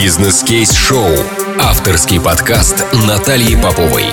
Бизнес-кейс-шоу. Авторский подкаст Натальи Поповой.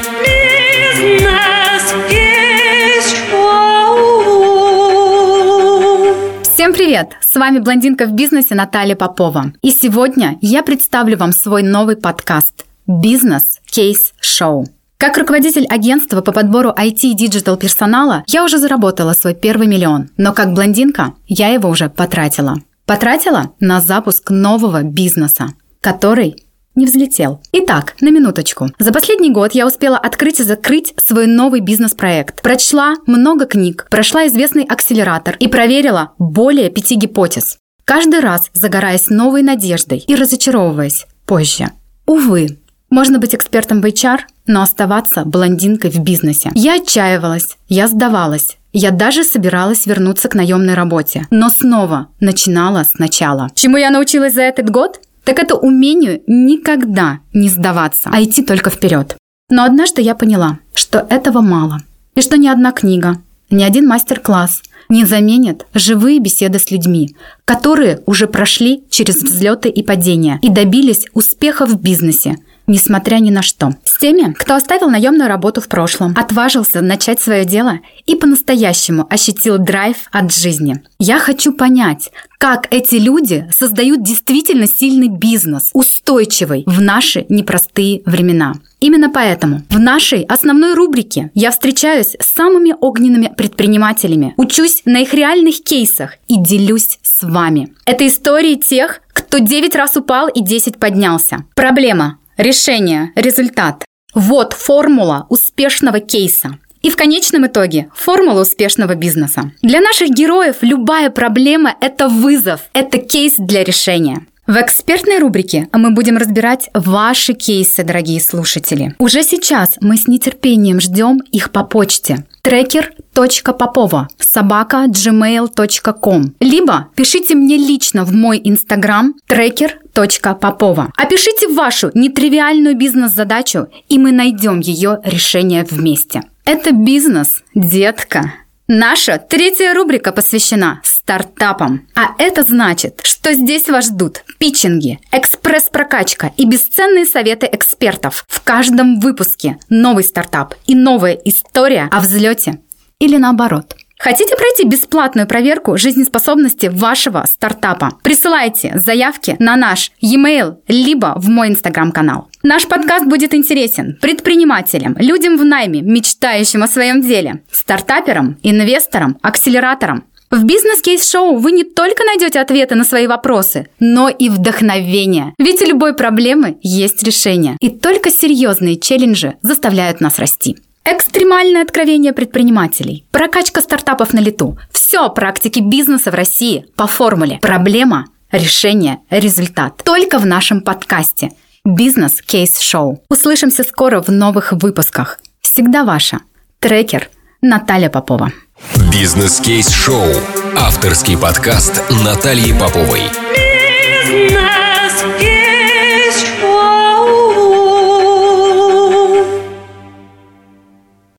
Всем привет! С вами блондинка в бизнесе Наталья Попова. И сегодня я представлю вам свой новый подкаст «Бизнес-кейс-шоу». Как руководитель агентства по подбору IT и digital персонала, я уже заработала свой первый миллион, но как блондинка я его уже потратила. Потратила на запуск нового бизнеса, который не взлетел. Итак, на минуточку. За последний год я успела открыть и закрыть свой новый бизнес-проект. Прочла много книг, прошла известный акселератор и проверила более пяти гипотез. Каждый раз загораясь новой надеждой и разочаровываясь позже. Увы, можно быть экспертом в HR, но оставаться блондинкой в бизнесе. Я отчаивалась, я сдавалась, я даже собиралась вернуться к наемной работе, но снова начинала сначала. Чему я научилась за этот год? Так это умению никогда не сдаваться, а идти только вперед. Но однажды я поняла, что этого мало. И что ни одна книга, ни один мастер-класс не заменит живые беседы с людьми, которые уже прошли через взлеты и падения и добились успеха в бизнесе, несмотря ни на что. С теми, кто оставил наемную работу в прошлом, отважился начать свое дело и по-настоящему ощутил драйв от жизни. Я хочу понять, как эти люди создают действительно сильный бизнес, устойчивый в наши непростые времена. Именно поэтому в нашей основной рубрике я встречаюсь с самыми огненными предпринимателями, учусь на их реальных кейсах и делюсь с вами. Это истории тех, кто 9 раз упал и 10 поднялся. Проблема Решение, результат. Вот формула успешного кейса. И в конечном итоге формула успешного бизнеса. Для наших героев любая проблема – это вызов, это кейс для решения. В экспертной рубрике мы будем разбирать ваши кейсы, дорогие слушатели. Уже сейчас мы с нетерпением ждем их по почте tracker.popova собака gmail.com либо пишите мне лично в мой инстаграм tracker.popova. Опишите вашу нетривиальную бизнес-задачу, и мы найдем ее решение вместе. Это бизнес, детка. Наша третья рубрика посвящена стартапам. А это значит, что здесь вас ждут питчинги, экспресс-прокачка и бесценные советы экспертов. В каждом выпуске новый стартап и новая история о взлете или наоборот – Хотите пройти бесплатную проверку жизнеспособности вашего стартапа? Присылайте заявки на наш e-mail либо в мой инстаграм-канал. Наш подкаст будет интересен предпринимателям, людям в найме, мечтающим о своем деле, стартаперам, инвесторам, акселераторам. В бизнес-кейс-шоу вы не только найдете ответы на свои вопросы, но и вдохновение. Ведь у любой проблемы есть решение. И только серьезные челленджи заставляют нас расти. Экстремальное откровение предпринимателей, прокачка стартапов на лету. Все практики бизнеса в России по формуле «Проблема, решение, результат». Только в нашем подкасте «Бизнес Кейс Шоу». Услышимся скоро в новых выпусках. Всегда ваша. Трекер Наталья Попова. Бизнес-кейс-шоу. Авторский подкаст Натальи Поповой.